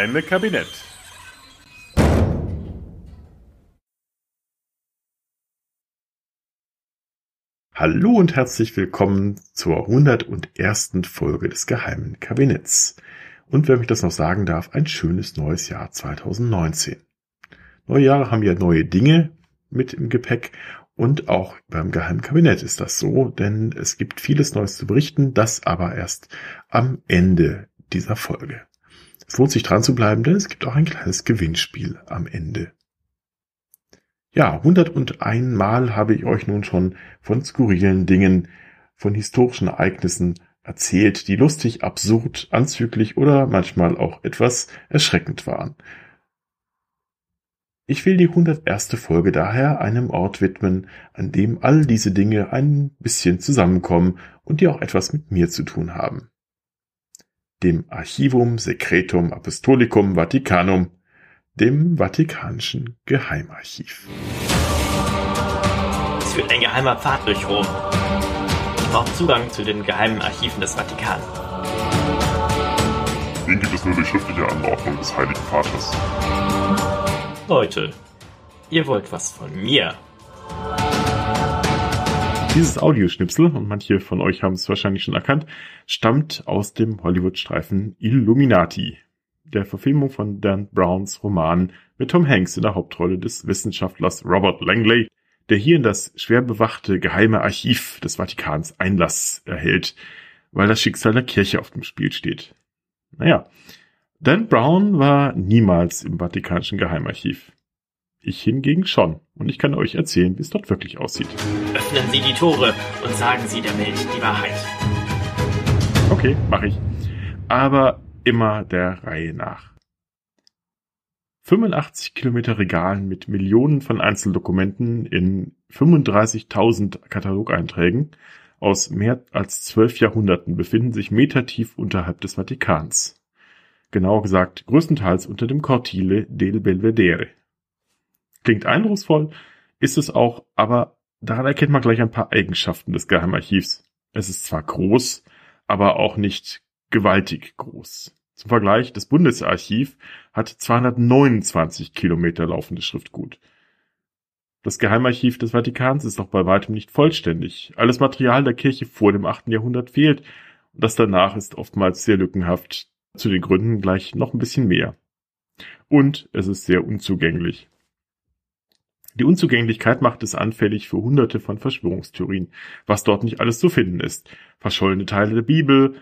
Geheime Kabinett. Hallo und herzlich willkommen zur 101. Folge des geheimen Kabinetts. Und wenn ich das noch sagen darf, ein schönes neues Jahr 2019. Neue Jahre haben ja neue Dinge mit im Gepäck und auch beim Geheimen Kabinett ist das so, denn es gibt vieles Neues zu berichten, das aber erst am Ende dieser Folge. Es lohnt sich dran zu bleiben, denn es gibt auch ein kleines Gewinnspiel am Ende. Ja, 101 Mal habe ich euch nun schon von skurrilen Dingen, von historischen Ereignissen erzählt, die lustig, absurd, anzüglich oder manchmal auch etwas erschreckend waren. Ich will die 101. Folge daher einem Ort widmen, an dem all diese Dinge ein bisschen zusammenkommen und die auch etwas mit mir zu tun haben. Dem Archivum Secretum Apostolicum Vaticanum, dem Vatikanischen Geheimarchiv. Es führt ein geheimer Pfad durch Rom. Ich brauche Zugang zu den geheimen Archiven des Vatikan. Den gibt es nur durch schriftliche Anordnung des Heiligen Vaters. Leute, ihr wollt was von mir. Dieses Audioschnipsel, und manche von euch haben es wahrscheinlich schon erkannt, stammt aus dem Hollywood-Streifen Illuminati, der Verfilmung von Dan Browns Roman mit Tom Hanks in der Hauptrolle des Wissenschaftlers Robert Langley, der hier in das schwer bewachte geheime Archiv des Vatikans Einlass erhält, weil das Schicksal der Kirche auf dem Spiel steht. Naja, Dan Brown war niemals im Vatikanischen Geheimarchiv. Ich hingegen schon. Und ich kann euch erzählen, wie es dort wirklich aussieht. Öffnen Sie die Tore und sagen Sie der Welt die Wahrheit. Okay, mache ich. Aber immer der Reihe nach. 85 Kilometer Regalen mit Millionen von Einzeldokumenten in 35.000 Katalogeinträgen aus mehr als zwölf Jahrhunderten befinden sich metertief unterhalb des Vatikans genauer gesagt größtenteils unter dem Cortile del Belvedere. Klingt eindrucksvoll, ist es auch, aber daran erkennt man gleich ein paar Eigenschaften des Geheimarchivs. Es ist zwar groß, aber auch nicht gewaltig groß. Zum Vergleich, das Bundesarchiv hat 229 Kilometer laufendes Schriftgut. Das Geheimarchiv des Vatikans ist noch bei weitem nicht vollständig. Alles Material der Kirche vor dem 8. Jahrhundert fehlt und das danach ist oftmals sehr lückenhaft. Zu den Gründen gleich noch ein bisschen mehr. Und es ist sehr unzugänglich. Die Unzugänglichkeit macht es anfällig für hunderte von Verschwörungstheorien, was dort nicht alles zu finden ist. Verschollene Teile der Bibel,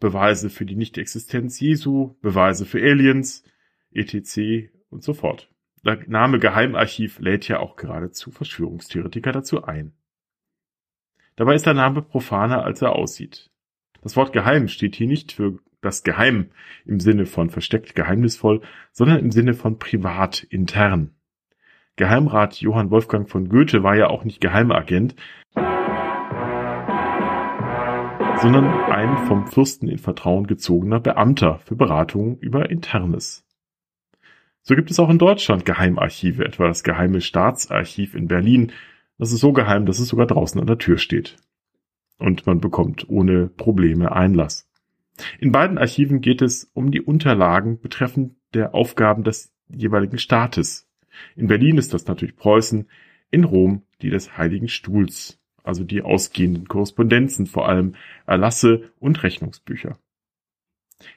Beweise für die Nichtexistenz Jesu, Beweise für Aliens, etc. und so fort. Der Name Geheimarchiv lädt ja auch geradezu Verschwörungstheoretiker dazu ein. Dabei ist der Name profaner, als er aussieht. Das Wort geheim steht hier nicht für das Geheim im Sinne von versteckt geheimnisvoll, sondern im Sinne von privat intern. Geheimrat Johann Wolfgang von Goethe war ja auch nicht Geheimagent, sondern ein vom Fürsten in Vertrauen gezogener Beamter für Beratungen über Internes. So gibt es auch in Deutschland Geheimarchive, etwa das Geheime Staatsarchiv in Berlin. Das ist so geheim, dass es sogar draußen an der Tür steht. Und man bekommt ohne Probleme Einlass. In beiden Archiven geht es um die Unterlagen betreffend der Aufgaben des jeweiligen Staates. In Berlin ist das natürlich Preußen, in Rom die des Heiligen Stuhls, also die ausgehenden Korrespondenzen, vor allem Erlasse und Rechnungsbücher.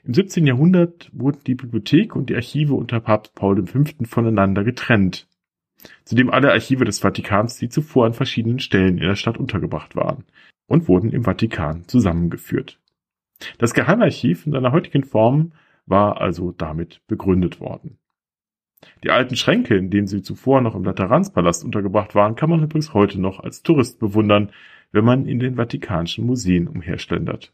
Im 17. Jahrhundert wurden die Bibliothek und die Archive unter Papst Paul V. voneinander getrennt, zudem alle Archive des Vatikans, die zuvor an verschiedenen Stellen in der Stadt untergebracht waren, und wurden im Vatikan zusammengeführt. Das Geheimarchiv in seiner heutigen Form war also damit begründet worden. Die alten Schränke, in denen sie zuvor noch im Lateranspalast untergebracht waren, kann man übrigens heute noch als Tourist bewundern, wenn man in den Vatikanischen Museen umherschlendert.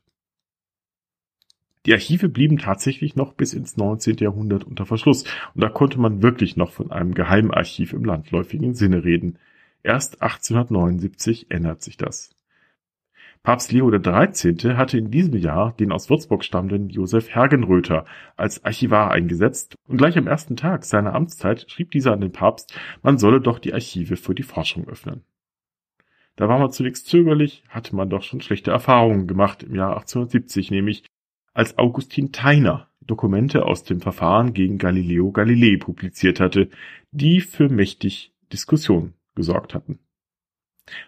Die Archive blieben tatsächlich noch bis ins 19. Jahrhundert unter Verschluss und da konnte man wirklich noch von einem Geheimarchiv im landläufigen Sinne reden. Erst 1879 ändert sich das. Papst Leo XIII. hatte in diesem Jahr den aus Würzburg stammenden Josef Hergenröther als Archivar eingesetzt und gleich am ersten Tag seiner Amtszeit schrieb dieser an den Papst, man solle doch die Archive für die Forschung öffnen. Da war man zunächst zögerlich, hatte man doch schon schlechte Erfahrungen gemacht im Jahr 1870, nämlich als Augustin Theiner Dokumente aus dem Verfahren gegen Galileo Galilei publiziert hatte, die für mächtig Diskussion gesorgt hatten.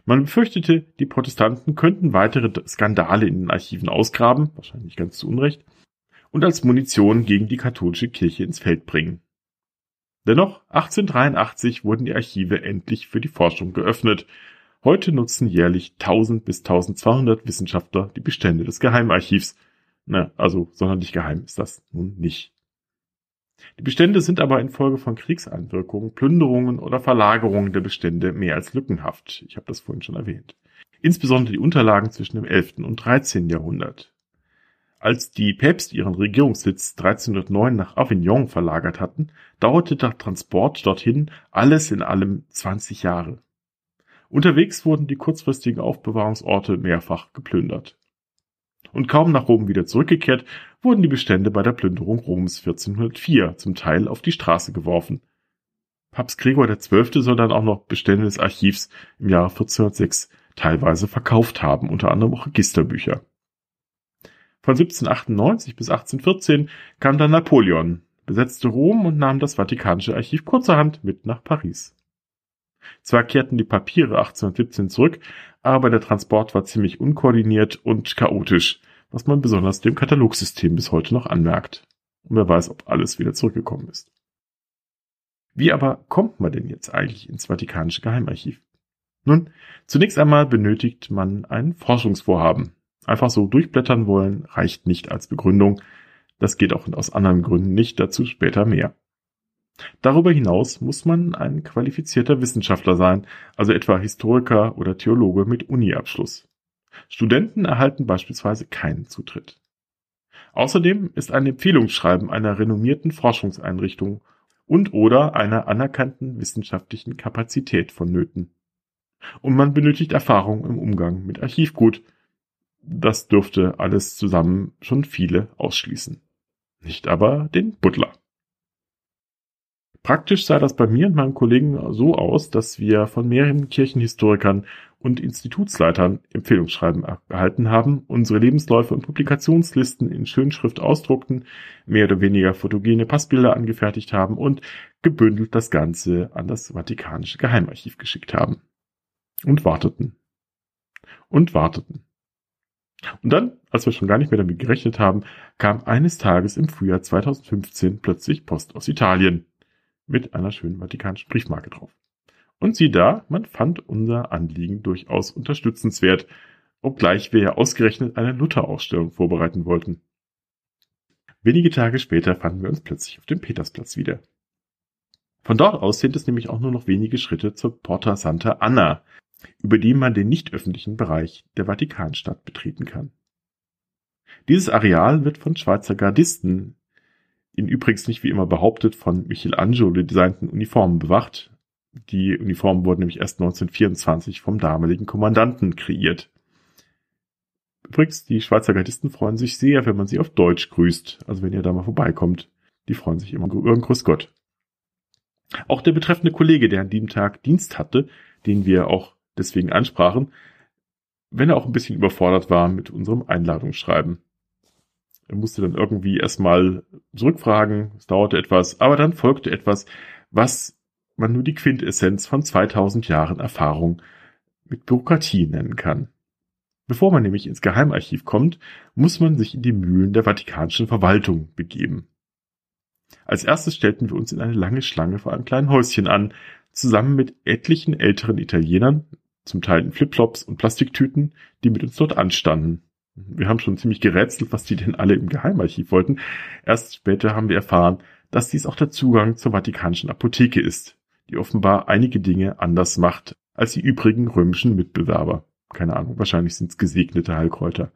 Man befürchtete, die Protestanten könnten weitere Skandale in den Archiven ausgraben, wahrscheinlich ganz zu Unrecht, und als Munition gegen die katholische Kirche ins Feld bringen. Dennoch, 1883 wurden die Archive endlich für die Forschung geöffnet. Heute nutzen jährlich 1000 bis 1200 Wissenschaftler die Bestände des Geheimarchivs. Na, also sonderlich geheim ist das nun nicht. Die Bestände sind aber infolge von Kriegseinwirkungen, Plünderungen oder Verlagerungen der Bestände mehr als lückenhaft. Ich habe das vorhin schon erwähnt. Insbesondere die Unterlagen zwischen dem 11. und 13. Jahrhundert. Als die Päpste ihren Regierungssitz 1309 nach Avignon verlagert hatten, dauerte der Transport dorthin alles in allem 20 Jahre. Unterwegs wurden die kurzfristigen Aufbewahrungsorte mehrfach geplündert und kaum nach Rom wieder zurückgekehrt, wurden die Bestände bei der Plünderung Roms 1404 zum Teil auf die Straße geworfen. Papst Gregor XII. soll dann auch noch Bestände des Archivs im Jahre 1406 teilweise verkauft haben, unter anderem auch Registerbücher. Von 1798 bis 1814 kam dann Napoleon, besetzte Rom und nahm das Vatikanische Archiv kurzerhand mit nach Paris. Zwar kehrten die Papiere 1817 zurück, aber der Transport war ziemlich unkoordiniert und chaotisch, was man besonders dem Katalogsystem bis heute noch anmerkt. Und wer weiß, ob alles wieder zurückgekommen ist. Wie aber kommt man denn jetzt eigentlich ins Vatikanische Geheimarchiv? Nun, zunächst einmal benötigt man ein Forschungsvorhaben. Einfach so durchblättern wollen reicht nicht als Begründung. Das geht auch aus anderen Gründen nicht, dazu später mehr. Darüber hinaus muss man ein qualifizierter Wissenschaftler sein, also etwa Historiker oder Theologe mit Uni-Abschluss. Studenten erhalten beispielsweise keinen Zutritt. Außerdem ist ein Empfehlungsschreiben einer renommierten Forschungseinrichtung und oder einer anerkannten wissenschaftlichen Kapazität vonnöten. Und man benötigt Erfahrung im Umgang mit Archivgut. Das dürfte alles zusammen schon viele ausschließen. Nicht aber den Butler. Praktisch sah das bei mir und meinen Kollegen so aus, dass wir von mehreren Kirchenhistorikern und Institutsleitern Empfehlungsschreiben erhalten haben, unsere Lebensläufe und Publikationslisten in Schönschrift ausdruckten, mehr oder weniger fotogene Passbilder angefertigt haben und gebündelt das Ganze an das Vatikanische Geheimarchiv geschickt haben. Und warteten. Und warteten. Und dann, als wir schon gar nicht mehr damit gerechnet haben, kam eines Tages im Frühjahr 2015 plötzlich Post aus Italien mit einer schönen vatikanischen Briefmarke drauf. Und sieh da, man fand unser Anliegen durchaus unterstützenswert, obgleich wir ja ausgerechnet eine Luther-Ausstellung vorbereiten wollten. Wenige Tage später fanden wir uns plötzlich auf dem Petersplatz wieder. Von dort aus sind es nämlich auch nur noch wenige Schritte zur Porta Santa Anna, über die man den nicht öffentlichen Bereich der Vatikanstadt betreten kann. Dieses Areal wird von Schweizer Gardisten in übrigens nicht wie immer behauptet von Michelangelo designten Uniformen bewacht. Die Uniformen wurden nämlich erst 1924 vom damaligen Kommandanten kreiert. Übrigens, die Schweizer Gardisten freuen sich sehr, wenn man sie auf Deutsch grüßt. Also wenn ihr da mal vorbeikommt, die freuen sich immer über einen Grüß Gott. Auch der betreffende Kollege, der an diesem Tag Dienst hatte, den wir auch deswegen ansprachen, wenn er auch ein bisschen überfordert war mit unserem Einladungsschreiben. Er musste dann irgendwie erstmal zurückfragen, es dauerte etwas, aber dann folgte etwas, was man nur die Quintessenz von 2000 Jahren Erfahrung mit Bürokratie nennen kann. Bevor man nämlich ins Geheimarchiv kommt, muss man sich in die Mühlen der vatikanischen Verwaltung begeben. Als erstes stellten wir uns in eine lange Schlange vor einem kleinen Häuschen an, zusammen mit etlichen älteren Italienern, zum Teil in Flipflops und Plastiktüten, die mit uns dort anstanden. Wir haben schon ziemlich gerätselt, was die denn alle im Geheimarchiv wollten. Erst später haben wir erfahren, dass dies auch der Zugang zur Vatikanischen Apotheke ist, die offenbar einige Dinge anders macht als die übrigen römischen Mitbewerber. Keine Ahnung, wahrscheinlich sind es gesegnete Heilkräuter.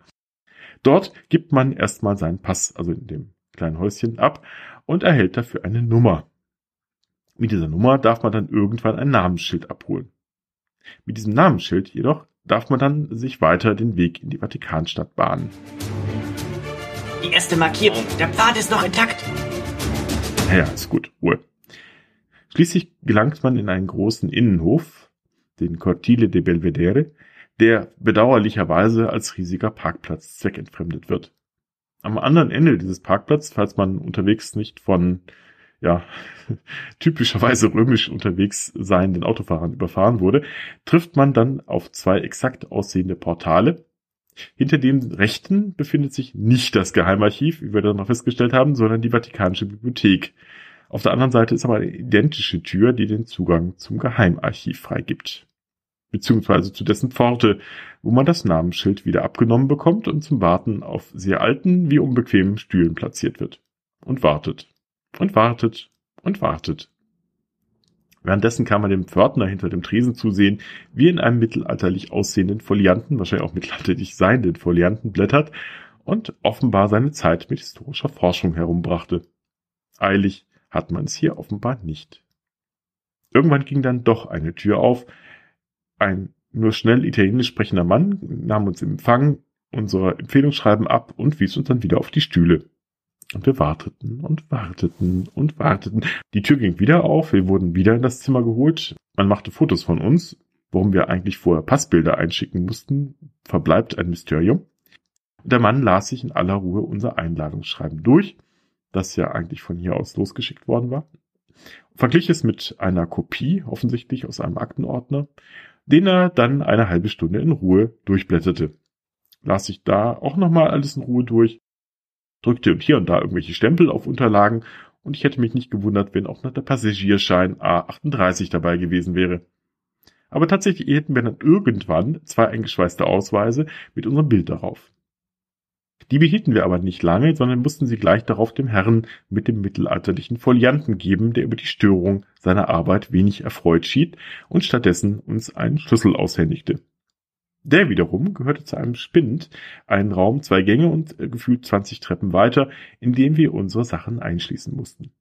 Dort gibt man erstmal seinen Pass, also in dem kleinen Häuschen, ab und erhält dafür eine Nummer. Mit dieser Nummer darf man dann irgendwann ein Namensschild abholen. Mit diesem Namensschild jedoch darf man dann sich weiter den Weg in die Vatikanstadt bahnen. Die erste Markierung. Der Pfad ist noch intakt. Ja, ist gut. Ruhe. Schließlich gelangt man in einen großen Innenhof, den Cortile de Belvedere, der bedauerlicherweise als riesiger Parkplatz zweckentfremdet wird. Am anderen Ende dieses Parkplatzes, falls man unterwegs nicht von ja, typischerweise römisch unterwegs seienden Autofahrern überfahren wurde, trifft man dann auf zwei exakt aussehende Portale. Hinter dem rechten befindet sich nicht das Geheimarchiv, wie wir dann noch festgestellt haben, sondern die Vatikanische Bibliothek. Auf der anderen Seite ist aber eine identische Tür, die den Zugang zum Geheimarchiv freigibt. Beziehungsweise zu dessen Pforte, wo man das Namensschild wieder abgenommen bekommt und zum Warten auf sehr alten wie unbequemen Stühlen platziert wird. Und wartet. Und wartet. Und wartet. Währenddessen kann man dem Pförtner hinter dem Tresen zusehen, wie in einem mittelalterlich aussehenden Folianten, wahrscheinlich auch mittelalterlich seienden Folianten blättert und offenbar seine Zeit mit historischer Forschung herumbrachte. Eilig hat man es hier offenbar nicht. Irgendwann ging dann doch eine Tür auf. Ein nur schnell italienisch sprechender Mann nahm uns im Empfang, unser Empfehlungsschreiben ab und wies uns dann wieder auf die Stühle. Und wir warteten und warteten und warteten. Die Tür ging wieder auf, wir wurden wieder in das Zimmer geholt. Man machte Fotos von uns, warum wir eigentlich vorher Passbilder einschicken mussten, verbleibt ein Mysterium. Der Mann las sich in aller Ruhe unser Einladungsschreiben durch das ja eigentlich von hier aus losgeschickt worden war. Verglich es mit einer Kopie, offensichtlich aus einem Aktenordner, den er dann eine halbe Stunde in Ruhe durchblätterte. Las sich da auch nochmal alles in Ruhe durch, drückte hier und da irgendwelche Stempel auf Unterlagen und ich hätte mich nicht gewundert, wenn auch noch der Passagierschein A38 dabei gewesen wäre. Aber tatsächlich hätten wir dann irgendwann zwei eingeschweißte Ausweise mit unserem Bild darauf. Die behielten wir aber nicht lange, sondern mussten sie gleich darauf dem Herrn mit dem mittelalterlichen Folianten geben, der über die Störung seiner Arbeit wenig erfreut schied und stattdessen uns einen Schlüssel aushändigte. Der wiederum gehörte zu einem Spind, einen Raum, zwei Gänge und äh, gefühlt 20 Treppen weiter, in dem wir unsere Sachen einschließen mussten.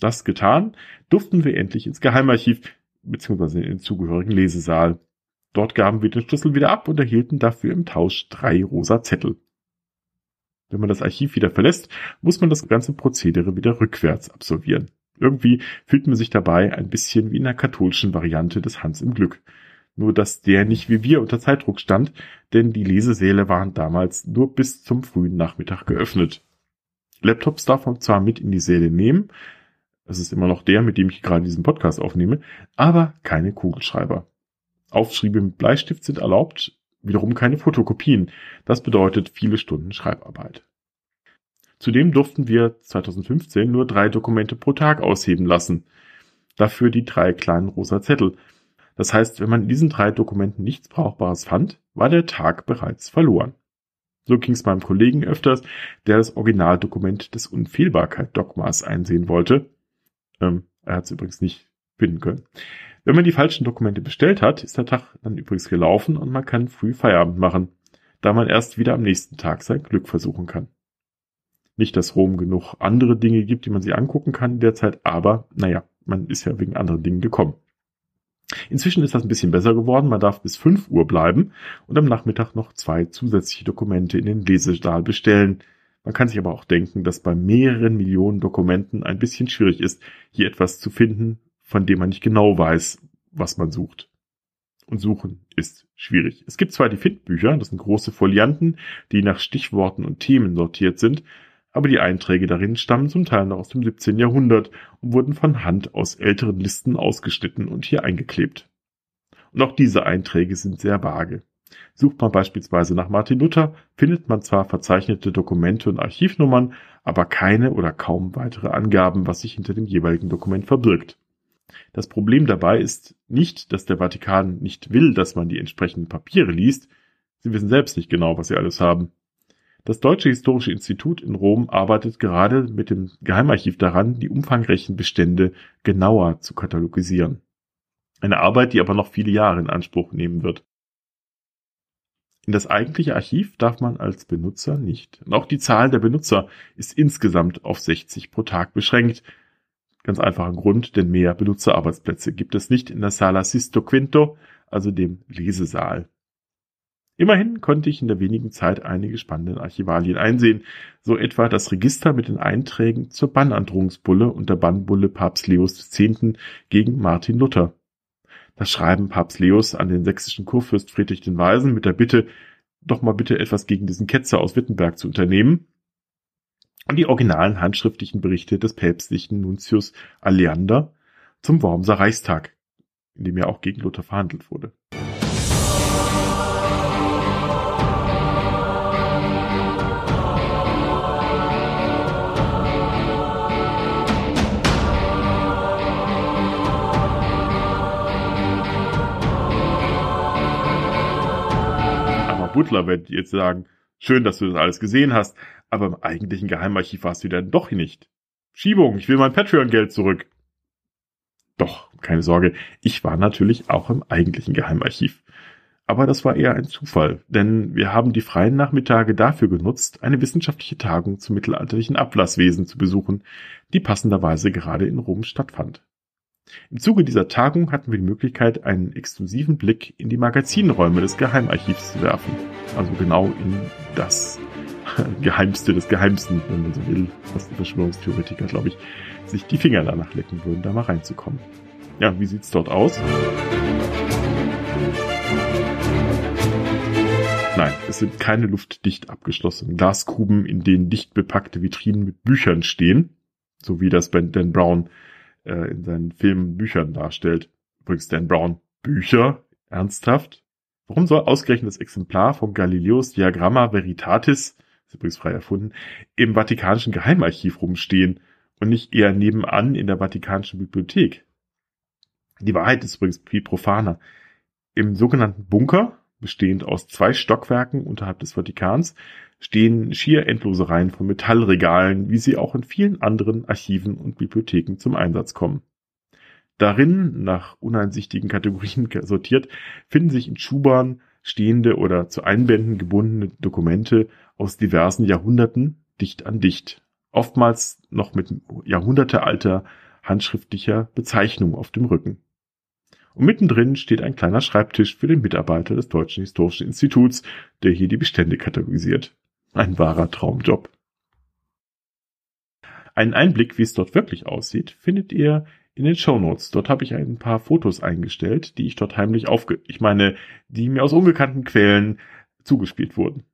Das getan, durften wir endlich ins Geheimarchiv bzw. in den zugehörigen Lesesaal. Dort gaben wir den Schlüssel wieder ab und erhielten dafür im Tausch drei rosa Zettel. Wenn man das Archiv wieder verlässt, muss man das ganze Prozedere wieder rückwärts absolvieren. Irgendwie fühlt man sich dabei ein bisschen wie in der katholischen Variante des Hans im Glück. Nur dass der nicht wie wir unter Zeitdruck stand, denn die Lesesäle waren damals nur bis zum frühen Nachmittag geöffnet. Laptops darf man zwar mit in die Säle nehmen, es ist immer noch der, mit dem ich gerade diesen Podcast aufnehme, aber keine Kugelschreiber. Aufschriebe mit Bleistift sind erlaubt, wiederum keine Fotokopien. Das bedeutet viele Stunden Schreibarbeit. Zudem durften wir 2015 nur drei Dokumente pro Tag ausheben lassen. Dafür die drei kleinen rosa Zettel. Das heißt, wenn man in diesen drei Dokumenten nichts Brauchbares fand, war der Tag bereits verloren. So ging es meinem Kollegen öfters, der das Originaldokument des Unfehlbarkeit-Dogmas einsehen wollte. Ähm, er hat es übrigens nicht finden können. Wenn man die falschen Dokumente bestellt hat, ist der Tag dann übrigens gelaufen und man kann früh Feierabend machen, da man erst wieder am nächsten Tag sein Glück versuchen kann. Nicht, dass Rom genug andere Dinge gibt, die man sich angucken kann in der Zeit, aber naja, man ist ja wegen anderen Dingen gekommen. Inzwischen ist das ein bisschen besser geworden. Man darf bis 5 Uhr bleiben und am Nachmittag noch zwei zusätzliche Dokumente in den Lesesaal bestellen. Man kann sich aber auch denken, dass bei mehreren Millionen Dokumenten ein bisschen schwierig ist, hier etwas zu finden, von dem man nicht genau weiß, was man sucht. Und suchen ist schwierig. Es gibt zwar die Findbücher, das sind große Folianten, die nach Stichworten und Themen sortiert sind, aber die Einträge darin stammen zum Teil noch aus dem 17. Jahrhundert und wurden von Hand aus älteren Listen ausgeschnitten und hier eingeklebt. Und auch diese Einträge sind sehr vage. Sucht man beispielsweise nach Martin Luther, findet man zwar verzeichnete Dokumente und Archivnummern, aber keine oder kaum weitere Angaben, was sich hinter dem jeweiligen Dokument verbirgt. Das Problem dabei ist nicht, dass der Vatikan nicht will, dass man die entsprechenden Papiere liest. Sie wissen selbst nicht genau, was sie alles haben. Das Deutsche Historische Institut in Rom arbeitet gerade mit dem Geheimarchiv daran, die umfangreichen Bestände genauer zu katalogisieren. Eine Arbeit, die aber noch viele Jahre in Anspruch nehmen wird. In das eigentliche Archiv darf man als Benutzer nicht. Und auch die Zahl der Benutzer ist insgesamt auf 60 pro Tag beschränkt, Ganz einfacher Grund, denn mehr Benutzerarbeitsplätze gibt es nicht in der Sala Sisto Quinto, also dem Lesesaal. Immerhin konnte ich in der wenigen Zeit einige spannende Archivalien einsehen, so etwa das Register mit den Einträgen zur Bannandrohungsbulle und der Bannbulle Papst Leos X. gegen Martin Luther. Das Schreiben Papst Leos an den sächsischen Kurfürst Friedrich den Weisen mit der Bitte, doch mal bitte etwas gegen diesen Ketzer aus Wittenberg zu unternehmen, und die originalen handschriftlichen Berichte des päpstlichen Nuntius Aleander zum Wormser Reichstag, in dem ja auch gegen Luther verhandelt wurde. Butler wird jetzt sagen, schön, dass du das alles gesehen hast, aber im eigentlichen Geheimarchiv warst du dann doch nicht. Schiebung, ich will mein Patreon-Geld zurück. Doch, keine Sorge, ich war natürlich auch im eigentlichen Geheimarchiv. Aber das war eher ein Zufall, denn wir haben die freien Nachmittage dafür genutzt, eine wissenschaftliche Tagung zum mittelalterlichen Ablasswesen zu besuchen, die passenderweise gerade in Rom stattfand. Im Zuge dieser Tagung hatten wir die Möglichkeit, einen exklusiven Blick in die Magazinräume des Geheimarchivs zu werfen. Also genau in das Geheimste des Geheimsten, wenn man so will, was die Verschwörungstheoretiker, glaube ich, sich die Finger danach lecken würden, da mal reinzukommen. Ja, wie sieht's dort aus? Nein, es sind keine luftdicht abgeschlossenen Glaskuben, in denen dicht bepackte Vitrinen mit Büchern stehen, so wie das bei Dan Brown äh, in seinen Filmen Büchern darstellt. Übrigens Dan Brown Bücher? Ernsthaft? Warum soll ausgerechnet das Exemplar von Galileos Diagramma Veritatis, ist übrigens frei erfunden, im Vatikanischen Geheimarchiv rumstehen und nicht eher nebenan in der Vatikanischen Bibliothek? Die Wahrheit ist übrigens viel profaner. Im sogenannten Bunker, bestehend aus zwei Stockwerken unterhalb des Vatikans, stehen schier endlose Reihen von Metallregalen, wie sie auch in vielen anderen Archiven und Bibliotheken zum Einsatz kommen. Darin, nach uneinsichtigen Kategorien sortiert, finden sich in Schubern stehende oder zu Einbänden gebundene Dokumente aus diversen Jahrhunderten dicht an dicht, oftmals noch mit jahrhundertealter handschriftlicher Bezeichnung auf dem Rücken. Und mittendrin steht ein kleiner Schreibtisch für den Mitarbeiter des Deutschen Historischen Instituts, der hier die Bestände kategorisiert. Ein wahrer Traumjob. Einen Einblick, wie es dort wirklich aussieht, findet ihr in den Show Notes. Dort habe ich ein paar Fotos eingestellt, die ich dort heimlich aufge... Ich meine, die mir aus unbekannten Quellen zugespielt wurden.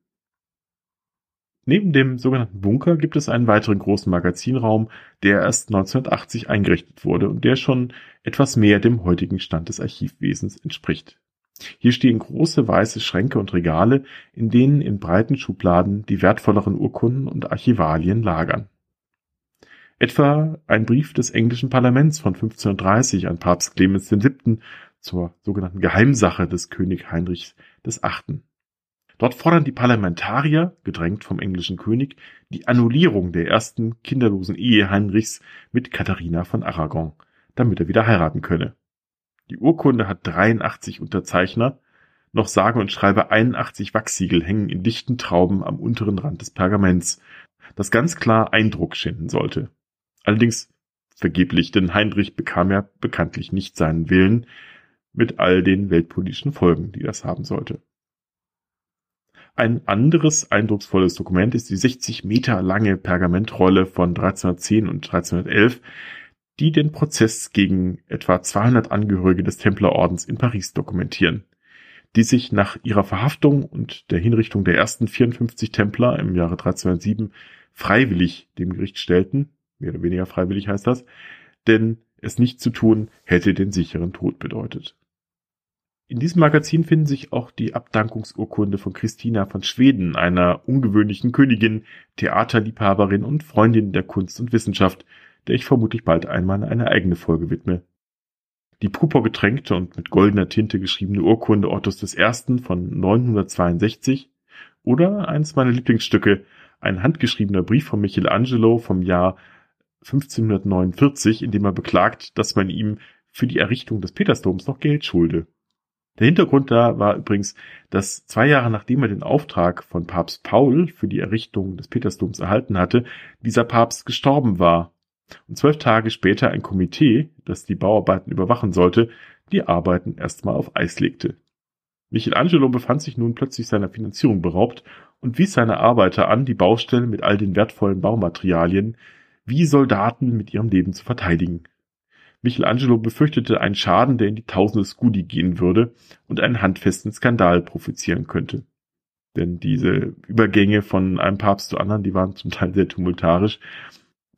Neben dem sogenannten Bunker gibt es einen weiteren großen Magazinraum, der erst 1980 eingerichtet wurde und der schon etwas mehr dem heutigen Stand des Archivwesens entspricht. Hier stehen große weiße Schränke und Regale, in denen in breiten Schubladen die wertvolleren Urkunden und Archivalien lagern. Etwa ein Brief des englischen Parlaments von 1530 an Papst Clemens VII. zur sogenannten Geheimsache des König Heinrichs VIII. Dort fordern die Parlamentarier, gedrängt vom englischen König, die Annullierung der ersten kinderlosen Ehe Heinrichs mit Katharina von Aragon, damit er wieder heiraten könne. Die Urkunde hat 83 Unterzeichner, noch sage und schreibe 81 Wachsiegel hängen in dichten Trauben am unteren Rand des Pergaments, das ganz klar Eindruck schinden sollte. Allerdings vergeblich, denn Heinrich bekam ja bekanntlich nicht seinen Willen, mit all den weltpolitischen Folgen, die das haben sollte. Ein anderes eindrucksvolles Dokument ist die 60 Meter lange Pergamentrolle von 1310 und 1311, die den Prozess gegen etwa 200 Angehörige des Templerordens in Paris dokumentieren, die sich nach ihrer Verhaftung und der Hinrichtung der ersten 54 Templer im Jahre 1307 freiwillig dem Gericht stellten, mehr oder weniger freiwillig heißt das, denn es nicht zu tun hätte den sicheren Tod bedeutet. In diesem Magazin finden sich auch die Abdankungsurkunde von Christina von Schweden, einer ungewöhnlichen Königin, Theaterliebhaberin und Freundin der Kunst und Wissenschaft, der ich vermutlich bald einmal eine eigene Folge widme. Die purpurgetränkte und mit goldener Tinte geschriebene Urkunde Ottos I. von 962 oder eins meiner Lieblingsstücke, ein handgeschriebener Brief von Michelangelo vom Jahr 1549, in dem er beklagt, dass man ihm für die Errichtung des Petersdoms noch Geld schulde. Der Hintergrund da war übrigens, dass zwei Jahre nachdem er den Auftrag von Papst Paul für die Errichtung des Petersdoms erhalten hatte, dieser Papst gestorben war und zwölf Tage später ein Komitee, das die Bauarbeiten überwachen sollte, die Arbeiten erstmal auf Eis legte. Michelangelo befand sich nun plötzlich seiner Finanzierung beraubt und wies seine Arbeiter an, die Baustelle mit all den wertvollen Baumaterialien wie Soldaten mit ihrem Leben zu verteidigen. Michelangelo befürchtete einen Schaden, der in die Tausende Scudi gehen würde und einen handfesten Skandal provozieren könnte. Denn diese Übergänge von einem Papst zu anderen, die waren zum Teil sehr tumultarisch.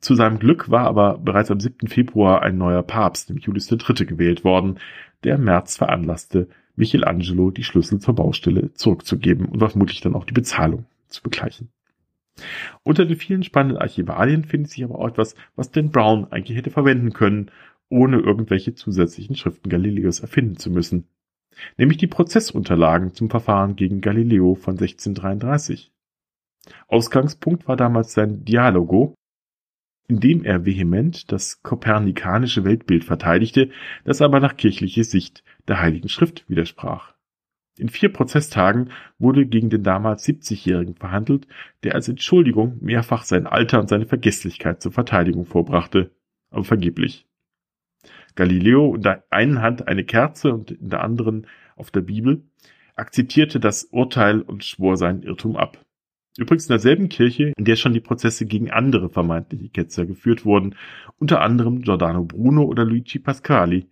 Zu seinem Glück war aber bereits am 7. Februar ein neuer Papst, nämlich Julius III., gewählt worden, der im März veranlasste, Michelangelo die Schlüssel zur Baustelle zurückzugeben und vermutlich dann auch die Bezahlung zu begleichen. Unter den vielen spannenden Archivalien findet sich aber auch etwas, was Dan Brown eigentlich hätte verwenden können, ohne irgendwelche zusätzlichen Schriften Galileos erfinden zu müssen. Nämlich die Prozessunterlagen zum Verfahren gegen Galileo von 1633. Ausgangspunkt war damals sein Dialogo, in dem er vehement das kopernikanische Weltbild verteidigte, das aber nach kirchlicher Sicht der Heiligen Schrift widersprach. In vier Prozesstagen wurde gegen den damals 70-Jährigen verhandelt, der als Entschuldigung mehrfach sein Alter und seine Vergesslichkeit zur Verteidigung vorbrachte, aber vergeblich. Galileo in der einen Hand eine Kerze und in der anderen auf der Bibel, akzeptierte das Urteil und schwor seinen Irrtum ab. Übrigens in derselben Kirche, in der schon die Prozesse gegen andere vermeintliche Ketzer geführt wurden, unter anderem Giordano Bruno oder Luigi Pasquali,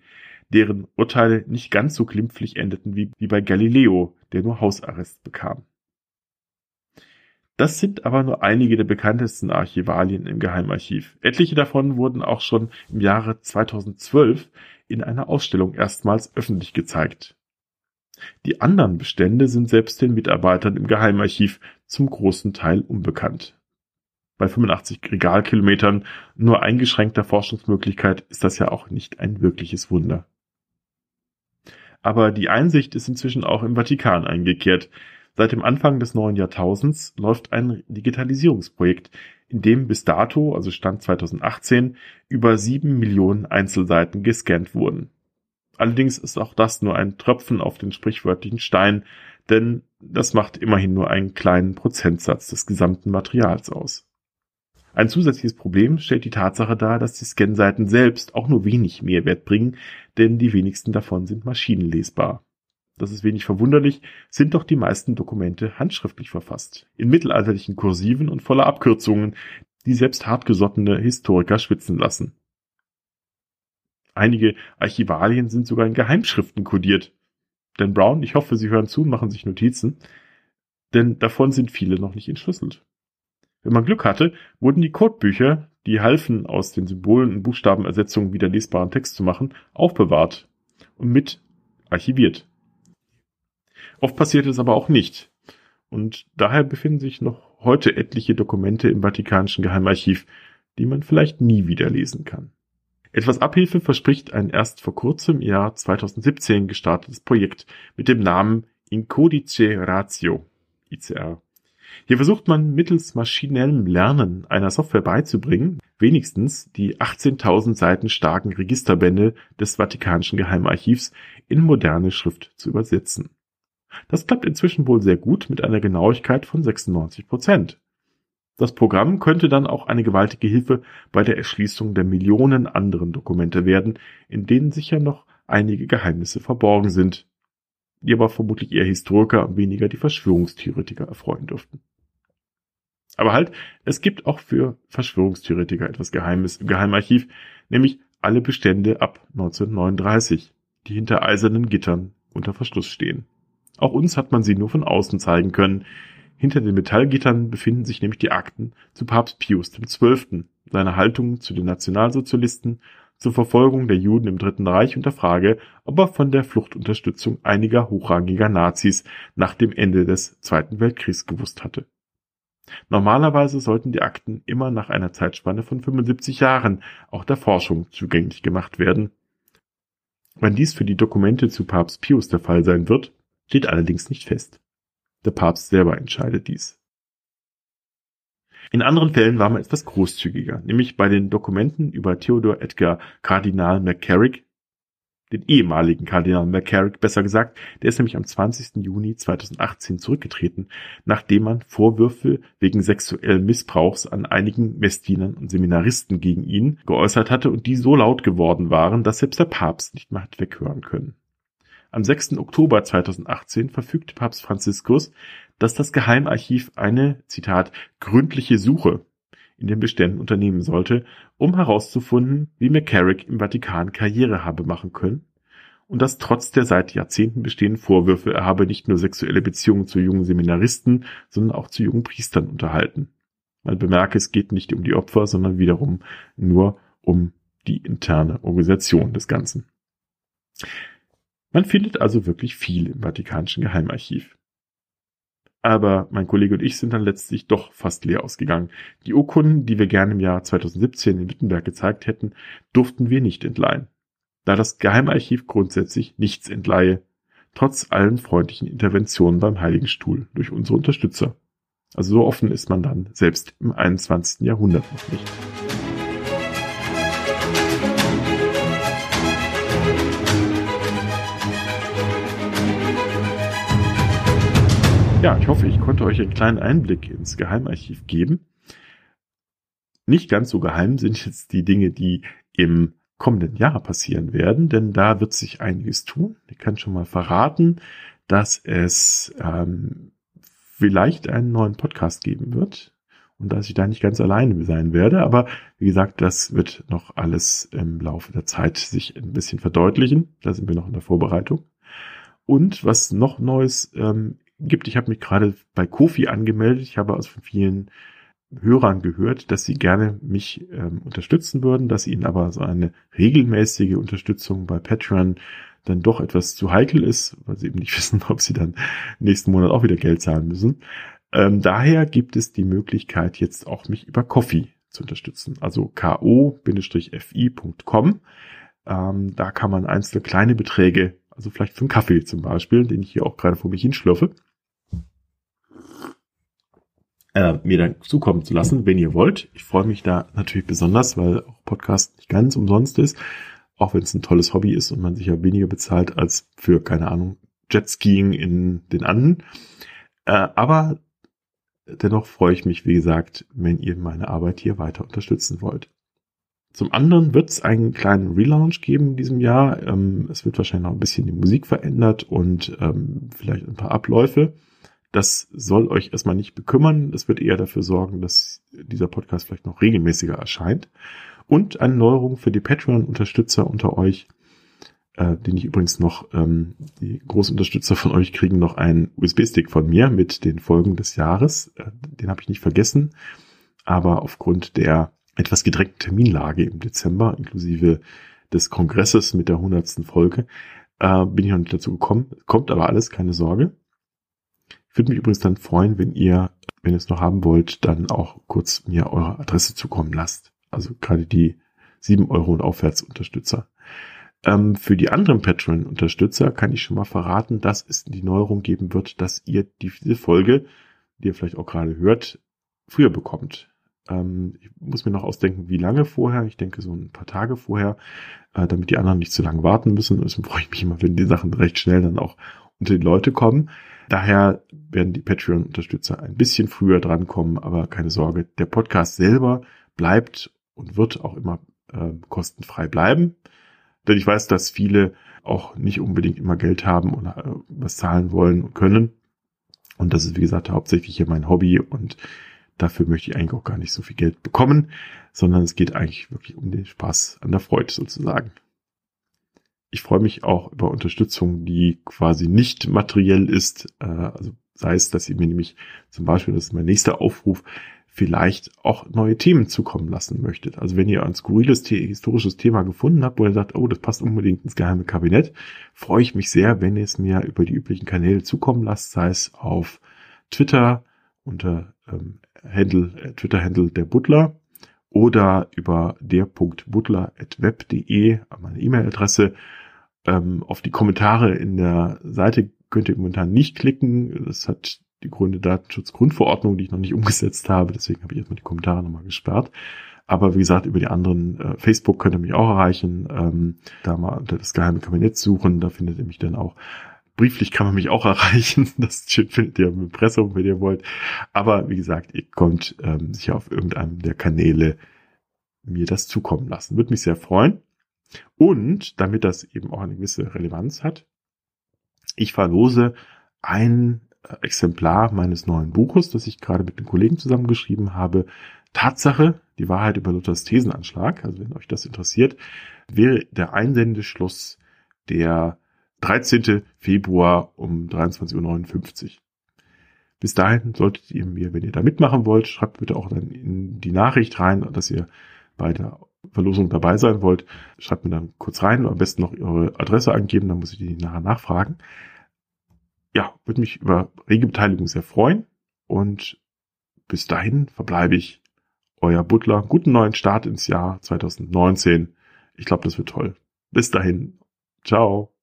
deren Urteile nicht ganz so glimpflich endeten wie, wie bei Galileo, der nur Hausarrest bekam. Das sind aber nur einige der bekanntesten Archivalien im Geheimarchiv. Etliche davon wurden auch schon im Jahre 2012 in einer Ausstellung erstmals öffentlich gezeigt. Die anderen Bestände sind selbst den Mitarbeitern im Geheimarchiv zum großen Teil unbekannt. Bei 85 Regalkilometern nur eingeschränkter Forschungsmöglichkeit ist das ja auch nicht ein wirkliches Wunder. Aber die Einsicht ist inzwischen auch im Vatikan eingekehrt. Seit dem Anfang des neuen Jahrtausends läuft ein Digitalisierungsprojekt, in dem bis dato, also Stand 2018, über sieben Millionen Einzelseiten gescannt wurden. Allerdings ist auch das nur ein Tröpfen auf den sprichwörtlichen Stein, denn das macht immerhin nur einen kleinen Prozentsatz des gesamten Materials aus. Ein zusätzliches Problem stellt die Tatsache dar, dass die Scanseiten selbst auch nur wenig Mehrwert bringen, denn die wenigsten davon sind maschinenlesbar. Das ist wenig verwunderlich, sind doch die meisten Dokumente handschriftlich verfasst, in mittelalterlichen Kursiven und voller Abkürzungen, die selbst hartgesottene Historiker schwitzen lassen. Einige Archivalien sind sogar in Geheimschriften kodiert. Denn Brown, ich hoffe, Sie hören zu und machen sich Notizen, denn davon sind viele noch nicht entschlüsselt. Wenn man Glück hatte, wurden die Codebücher, die halfen, aus den Symbolen und Buchstabenersetzungen wieder lesbaren Text zu machen, aufbewahrt und mit archiviert. Oft passiert es aber auch nicht. Und daher befinden sich noch heute etliche Dokumente im Vatikanischen Geheimarchiv, die man vielleicht nie wieder lesen kann. Etwas Abhilfe verspricht ein erst vor kurzem Jahr 2017 gestartetes Projekt mit dem Namen Incodice Ratio, ICR. Hier versucht man mittels maschinellem Lernen einer Software beizubringen, wenigstens die 18.000 Seiten starken Registerbände des Vatikanischen Geheimarchivs in moderne Schrift zu übersetzen. Das klappt inzwischen wohl sehr gut mit einer Genauigkeit von 96 Prozent. Das Programm könnte dann auch eine gewaltige Hilfe bei der Erschließung der Millionen anderen Dokumente werden, in denen sicher noch einige Geheimnisse verborgen sind, die aber vermutlich eher Historiker und weniger die Verschwörungstheoretiker erfreuen dürften. Aber halt, es gibt auch für Verschwörungstheoretiker etwas Geheimes im Geheimarchiv, nämlich alle Bestände ab 1939, die hinter eisernen Gittern unter Verschluss stehen. Auch uns hat man sie nur von außen zeigen können. Hinter den Metallgittern befinden sich nämlich die Akten zu Papst Pius XII., seiner Haltung zu den Nationalsozialisten zur Verfolgung der Juden im Dritten Reich und der Frage, ob er von der Fluchtunterstützung einiger hochrangiger Nazis nach dem Ende des Zweiten Weltkriegs gewusst hatte. Normalerweise sollten die Akten immer nach einer Zeitspanne von 75 Jahren auch der Forschung zugänglich gemacht werden. Wann dies für die Dokumente zu Papst Pius der Fall sein wird, steht allerdings nicht fest. Der Papst selber entscheidet dies. In anderen Fällen war man etwas großzügiger, nämlich bei den Dokumenten über Theodor Edgar Kardinal McCarrick, den ehemaligen Kardinal McCarrick besser gesagt, der ist nämlich am 20. Juni 2018 zurückgetreten, nachdem man Vorwürfe wegen sexuellen Missbrauchs an einigen Messdienern und Seminaristen gegen ihn geäußert hatte und die so laut geworden waren, dass selbst der Papst nicht mehr hat weghören können. Am 6. Oktober 2018 verfügte Papst Franziskus, dass das Geheimarchiv eine, Zitat, gründliche Suche in den Beständen unternehmen sollte, um herauszufinden, wie McCarrick im Vatikan Karriere habe machen können und das trotz der seit Jahrzehnten bestehenden Vorwürfe, er habe nicht nur sexuelle Beziehungen zu jungen Seminaristen, sondern auch zu jungen Priestern unterhalten. Man bemerke, es geht nicht um die Opfer, sondern wiederum nur um die interne Organisation des Ganzen. Man findet also wirklich viel im Vatikanischen Geheimarchiv. Aber mein Kollege und ich sind dann letztlich doch fast leer ausgegangen. Die Urkunden, die wir gerne im Jahr 2017 in Wittenberg gezeigt hätten, durften wir nicht entleihen. Da das Geheimarchiv grundsätzlich nichts entleihe, trotz allen freundlichen Interventionen beim Heiligen Stuhl durch unsere Unterstützer. Also so offen ist man dann selbst im 21. Jahrhundert noch nicht. Ja, ich hoffe, ich konnte euch einen kleinen Einblick ins Geheimarchiv geben. Nicht ganz so geheim sind jetzt die Dinge, die im kommenden Jahr passieren werden, denn da wird sich einiges tun. Ich kann schon mal verraten, dass es ähm, vielleicht einen neuen Podcast geben wird und dass ich da nicht ganz alleine sein werde. Aber wie gesagt, das wird noch alles im Laufe der Zeit sich ein bisschen verdeutlichen. Da sind wir noch in der Vorbereitung. Und was noch Neues ähm, gibt. Ich habe mich gerade bei Kofi angemeldet. Ich habe aus vielen Hörern gehört, dass sie gerne mich ähm, unterstützen würden, dass ihnen aber so eine regelmäßige Unterstützung bei Patreon dann doch etwas zu heikel ist, weil sie eben nicht wissen, ob sie dann nächsten Monat auch wieder Geld zahlen müssen. Ähm, daher gibt es die Möglichkeit, jetzt auch mich über Coffee zu unterstützen. Also ko-fi.com. Ähm, da kann man einzelne kleine Beträge, also vielleicht für einen Kaffee zum Beispiel, den ich hier auch gerade vor mich hinschlürfe, äh, mir dann zukommen zu lassen, wenn ihr wollt. Ich freue mich da natürlich besonders, weil auch Podcast nicht ganz umsonst ist, auch wenn es ein tolles Hobby ist und man sich ja weniger bezahlt als für, keine Ahnung, Jetskiing in den Anden. Äh, aber dennoch freue ich mich, wie gesagt, wenn ihr meine Arbeit hier weiter unterstützen wollt. Zum anderen wird es einen kleinen Relaunch geben in diesem Jahr. Ähm, es wird wahrscheinlich noch ein bisschen die Musik verändert und ähm, vielleicht ein paar Abläufe. Das soll euch erstmal nicht bekümmern. Es wird eher dafür sorgen, dass dieser Podcast vielleicht noch regelmäßiger erscheint. Und eine Neuerung für die Patreon-Unterstützer unter euch, äh, den ich übrigens noch, ähm, die Großunterstützer von euch kriegen noch einen USB-Stick von mir mit den Folgen des Jahres. Äh, den habe ich nicht vergessen. Aber aufgrund der etwas gedrängten Terminlage im Dezember, inklusive des Kongresses mit der hundertsten Folge, äh, bin ich noch nicht dazu gekommen. Kommt aber alles, keine Sorge. Ich würde mich übrigens dann freuen, wenn ihr, wenn ihr es noch haben wollt, dann auch kurz mir eure Adresse zukommen lasst. Also gerade die sieben Euro und aufwärts Unterstützer. Ähm, für die anderen Patreon-Unterstützer kann ich schon mal verraten, dass es die Neuerung geben wird, dass ihr diese Folge, die ihr vielleicht auch gerade hört, früher bekommt. Ähm, ich muss mir noch ausdenken, wie lange vorher. Ich denke so ein paar Tage vorher, äh, damit die anderen nicht zu lange warten müssen. Deswegen freue ich mich immer, wenn die Sachen recht schnell dann auch unter die Leute kommen. Daher werden die Patreon-Unterstützer ein bisschen früher drankommen, aber keine Sorge, der Podcast selber bleibt und wird auch immer äh, kostenfrei bleiben. Denn ich weiß, dass viele auch nicht unbedingt immer Geld haben und äh, was zahlen wollen und können. Und das ist, wie gesagt, hauptsächlich hier mein Hobby und dafür möchte ich eigentlich auch gar nicht so viel Geld bekommen, sondern es geht eigentlich wirklich um den Spaß an der Freude sozusagen. Ich freue mich auch über Unterstützung, die quasi nicht materiell ist. Äh, also sei es, dass ihr mir nämlich zum Beispiel, das ist mein nächster Aufruf, vielleicht auch neue Themen zukommen lassen möchtet. Also wenn ihr ein skurriles historisches Thema gefunden habt, wo ihr sagt, oh, das passt unbedingt ins geheime Kabinett, freue ich mich sehr, wenn ihr es mir über die üblichen Kanäle zukommen lasst, sei es auf Twitter unter ähm, Handle, äh, Twitter-Handle der Butler oder über der.butler.web.de, meine E-Mail-Adresse. Ähm, auf die Kommentare in der Seite könnt ihr momentan nicht klicken. Das hat die Gründe Datenschutzgrundverordnung, die ich noch nicht umgesetzt habe. Deswegen habe ich erstmal die Kommentare nochmal gesperrt. Aber wie gesagt, über die anderen, äh, Facebook könnt ihr mich auch erreichen. Ähm, da mal unter das geheime Kabinett suchen, da findet ihr mich dann auch. Brieflich kann man mich auch erreichen. Das findet ihr im Impressum, wenn ihr wollt. Aber wie gesagt, ihr könnt ähm, sicher auf irgendeinem der Kanäle mir das zukommen lassen. Würde mich sehr freuen. Und damit das eben auch eine gewisse Relevanz hat, ich verlose ein äh, Exemplar meines neuen Buches, das ich gerade mit den Kollegen zusammengeschrieben habe. Tatsache, die Wahrheit über Luthers Thesenanschlag. Also wenn euch das interessiert, wäre der Einsendeschluss der 13. Februar um 23.59 Uhr. Bis dahin solltet ihr mir, wenn ihr da mitmachen wollt, schreibt bitte auch dann in die Nachricht rein, dass ihr bei der Verlosung dabei sein wollt. Schreibt mir dann kurz rein, am besten noch eure Adresse angeben, dann muss ich die nachher nachfragen. Ja, würde mich über rege Beteiligung sehr freuen und bis dahin verbleibe ich euer Butler. Guten neuen Start ins Jahr 2019. Ich glaube, das wird toll. Bis dahin. Ciao.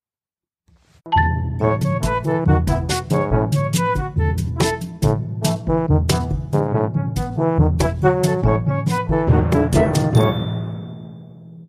Thank you.